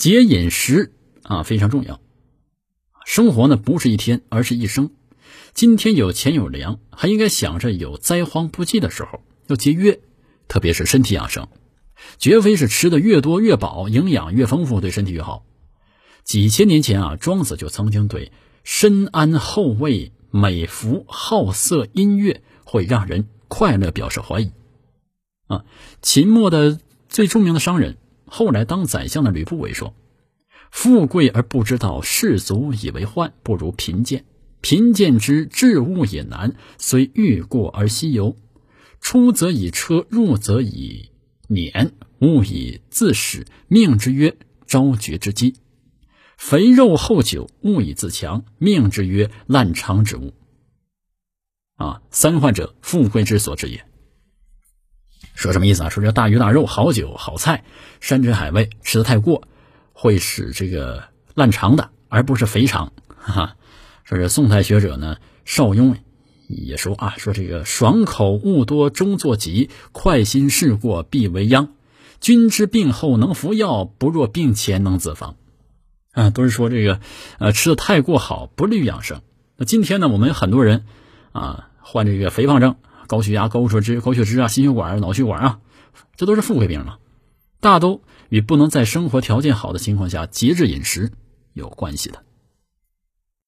节饮食啊非常重要。生活呢不是一天，而是一生。今天有钱有粮，还应该想着有灾荒不济的时候要节约，特别是身体养生，绝非是吃的越多越饱，营养越丰富对身体越好。几千年前啊，庄子就曾经对深谙后味、美服、好色、音乐会让人快乐表示怀疑。啊，秦末的最著名的商人，后来当宰相的吕不韦说：“富贵而不知道世俗以为患，不如贫贱。贫贱之治物也难，虽欲过而西游。出则以车，入则以辇，物以自始。命之曰昭绝之机。肥肉厚酒，物以自强。命之曰滥长之物。啊，三患者，富贵之所至也。”说什么意思啊？说这大鱼大肉、好酒好菜、山珍海味吃的太过，会使这个烂肠的，而不是肥肠。哈哈，说这宋代学者呢，邵雍也说啊，说这个爽口物多终作疾，快心事过必为殃。君之病后能服药，不若病前能自防。啊，都是说这个呃吃的太过好，不利于养生。那今天呢，我们有很多人啊患这个肥胖症。高血压、高血脂、高血脂啊，心血管、脑血管啊，这都是富贵病嘛，大都与不能在生活条件好的情况下节制饮食有关系的。